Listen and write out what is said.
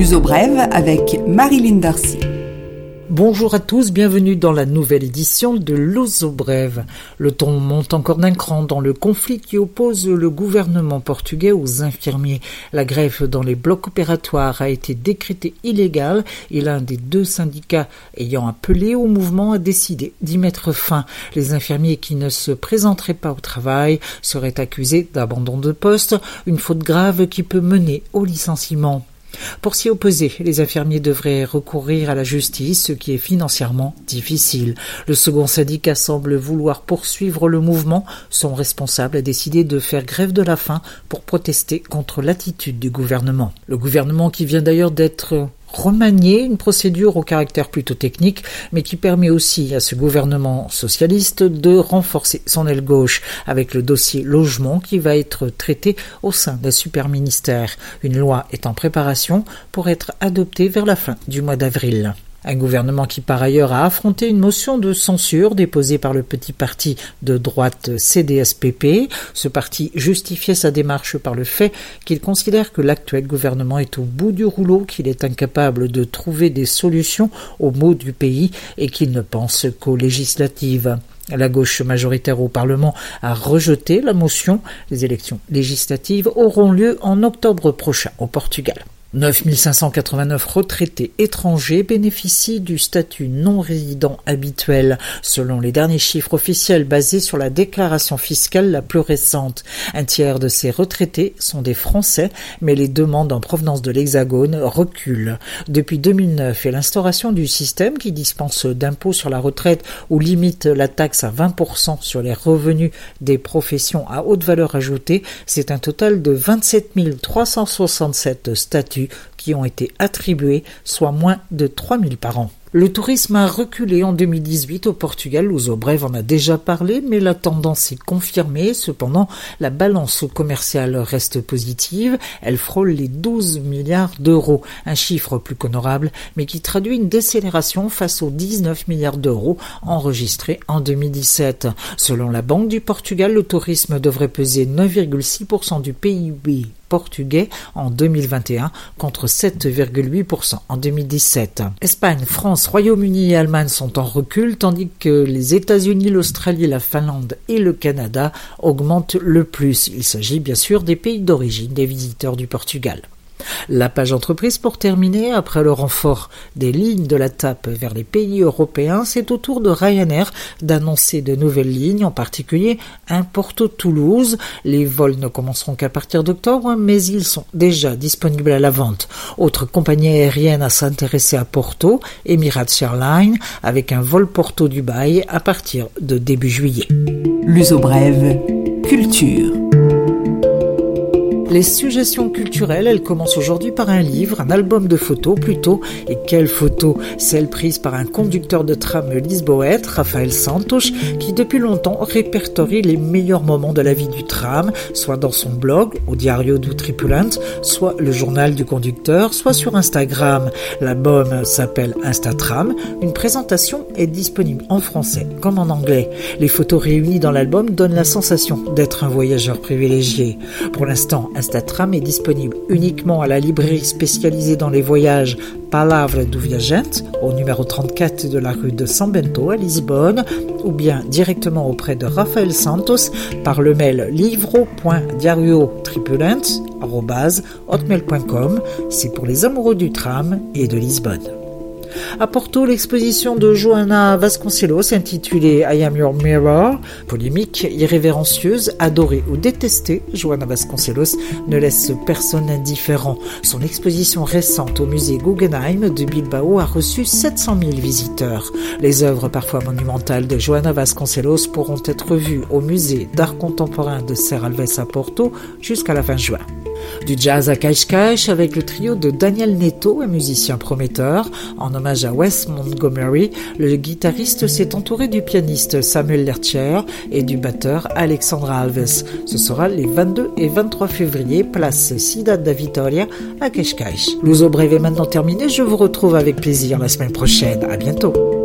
L'uso brève avec Marilyn Darcy. Bonjour à tous, bienvenue dans la nouvelle édition de l'Ozo Brève. Le ton monte encore d'un cran dans le conflit qui oppose le gouvernement portugais aux infirmiers. La grève dans les blocs opératoires a été décrétée illégale et l'un des deux syndicats ayant appelé au mouvement a décidé d'y mettre fin. Les infirmiers qui ne se présenteraient pas au travail seraient accusés d'abandon de poste, une faute grave qui peut mener au licenciement. Pour s'y opposer, les infirmiers devraient recourir à la justice, ce qui est financièrement difficile. Le second syndicat semble vouloir poursuivre le mouvement. Son responsable a décidé de faire grève de la faim pour protester contre l'attitude du gouvernement. Le gouvernement qui vient d'ailleurs d'être remanier une procédure au caractère plutôt technique, mais qui permet aussi à ce gouvernement socialiste de renforcer son aile gauche avec le dossier logement qui va être traité au sein d'un super ministère. Une loi est en préparation pour être adoptée vers la fin du mois d'avril. Un gouvernement qui par ailleurs a affronté une motion de censure déposée par le petit parti de droite CDSPP. Ce parti justifiait sa démarche par le fait qu'il considère que l'actuel gouvernement est au bout du rouleau, qu'il est incapable de trouver des solutions aux maux du pays et qu'il ne pense qu'aux législatives. La gauche majoritaire au Parlement a rejeté la motion. Les élections législatives auront lieu en octobre prochain au Portugal. 9589 retraités étrangers bénéficient du statut non résident habituel, selon les derniers chiffres officiels basés sur la déclaration fiscale la plus récente. Un tiers de ces retraités sont des Français, mais les demandes en provenance de l'Hexagone reculent. Depuis 2009 et l'instauration du système qui dispense d'impôts sur la retraite ou limite la taxe à 20% sur les revenus des professions à haute valeur ajoutée, c'est un total de 27 367 statuts qui ont été attribués, soit moins de 3000 par an. Le tourisme a reculé en 2018 au Portugal, Brève en a déjà parlé, mais la tendance est confirmée. Cependant, la balance commerciale reste positive. Elle frôle les 12 milliards d'euros, un chiffre plus qu'honorable, mais qui traduit une décélération face aux 19 milliards d'euros enregistrés en 2017. Selon la Banque du Portugal, le tourisme devrait peser 9,6% du PIB portugais en 2021 contre 7,8% en 2017. Espagne, France, Royaume-Uni et Allemagne sont en recul tandis que les États-Unis, l'Australie, la Finlande et le Canada augmentent le plus. Il s'agit bien sûr des pays d'origine des visiteurs du Portugal. La page entreprise pour terminer, après le renfort des lignes de la TAP vers les pays européens, c'est au tour de Ryanair d'annoncer de nouvelles lignes, en particulier un Porto-Toulouse. Les vols ne commenceront qu'à partir d'octobre, mais ils sont déjà disponibles à la vente. Autre compagnie aérienne à s'intéresser à Porto, Emirates Airlines, avec un vol Porto-Dubaï à partir de début juillet. L'uso brève, culture. Les suggestions culturelles, elles commencent aujourd'hui par un livre, un album de photos plutôt. Et quelle photo Celle prise par un conducteur de tram lisboète, Raphaël Santos, qui depuis longtemps répertorie les meilleurs moments de la vie du tram, soit dans son blog, au Diario du Tripulant, soit le journal du conducteur, soit sur Instagram. L'album s'appelle Instatram. Une présentation est disponible en français comme en anglais. Les photos réunies dans l'album donnent la sensation d'être un voyageur privilégié. Pour l'instant, Instatram est disponible uniquement à la librairie spécialisée dans les voyages Palavra do Viajante, au numéro 34 de la rue de San Bento à Lisbonne, ou bien directement auprès de Rafael Santos par le mail livro.diariotripulant.hotmail.com. C'est pour les amoureux du tram et de Lisbonne. À Porto, l'exposition de Johanna Vasconcelos intitulée I Am Your Mirror, polémique, irrévérencieuse, adorée ou détestée, Johanna Vasconcelos ne laisse personne indifférent. Son exposition récente au musée Guggenheim de Bilbao a reçu 700 000 visiteurs. Les œuvres parfois monumentales de Johanna Vasconcelos pourront être vues au musée d'art contemporain de Serralves à Porto jusqu'à la fin juin. Du jazz à cache-cache avec le trio de Daniel Neto, un musicien prometteur. En hommage à Wes Montgomery, le guitariste s'est entouré du pianiste Samuel Lertier et du batteur Alexandra Alves. Ce sera les 22 et 23 février, place Cidade da Vitoria à Cascais. L'ouzo brève est maintenant terminé. Je vous retrouve avec plaisir la semaine prochaine. À bientôt.